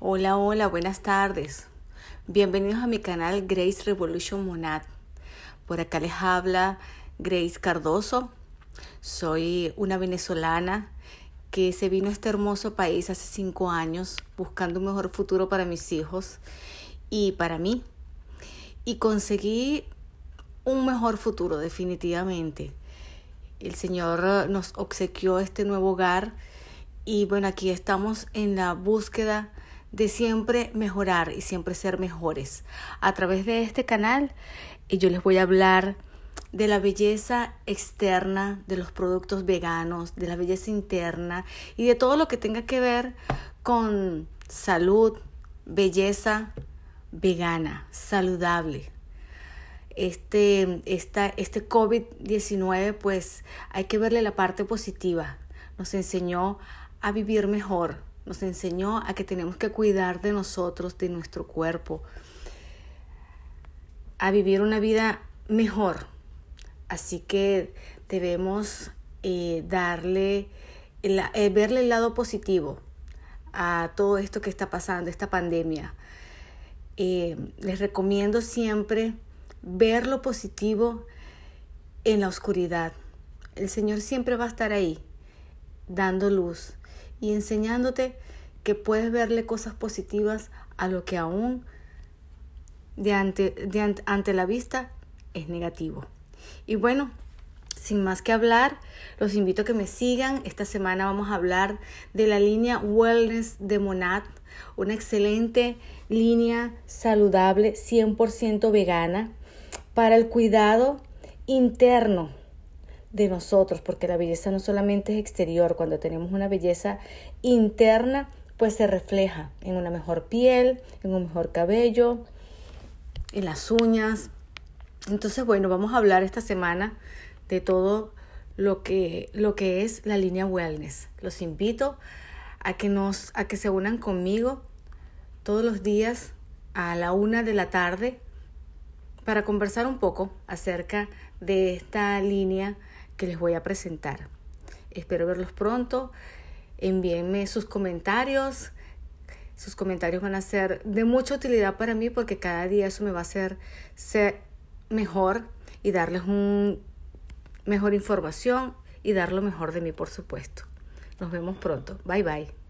Hola, hola, buenas tardes. Bienvenidos a mi canal Grace Revolution Monad. Por acá les habla Grace Cardoso. Soy una venezolana que se vino a este hermoso país hace cinco años buscando un mejor futuro para mis hijos y para mí. Y conseguí un mejor futuro definitivamente. El Señor nos obsequió este nuevo hogar y bueno, aquí estamos en la búsqueda de siempre mejorar y siempre ser mejores. A través de este canal eh, yo les voy a hablar de la belleza externa de los productos veganos, de la belleza interna y de todo lo que tenga que ver con salud, belleza vegana, saludable. Este, esta, este COVID-19, pues hay que verle la parte positiva. Nos enseñó a vivir mejor, nos enseñó a que tenemos que cuidar de nosotros, de nuestro cuerpo, a vivir una vida mejor. Así que debemos eh, darle, eh, verle el lado positivo a todo esto que está pasando, esta pandemia. Eh, les recomiendo siempre ver lo positivo en la oscuridad. El Señor siempre va a estar ahí, dando luz y enseñándote que puedes verle cosas positivas a lo que aún de ante, de ante la vista es negativo. Y bueno, sin más que hablar, los invito a que me sigan. Esta semana vamos a hablar de la línea Wellness de Monad, una excelente línea saludable 100% vegana para el cuidado interno de nosotros, porque la belleza no solamente es exterior, cuando tenemos una belleza interna, pues se refleja en una mejor piel, en un mejor cabello, en las uñas. Entonces, bueno, vamos a hablar esta semana de todo lo que, lo que es la línea wellness. Los invito a que, nos, a que se unan conmigo todos los días a la una de la tarde para conversar un poco acerca de esta línea que les voy a presentar. Espero verlos pronto. Envíenme sus comentarios. Sus comentarios van a ser de mucha utilidad para mí porque cada día eso me va a hacer ser mejor y darles un mejor información y dar lo mejor de mí, por supuesto. Nos vemos pronto. Bye bye.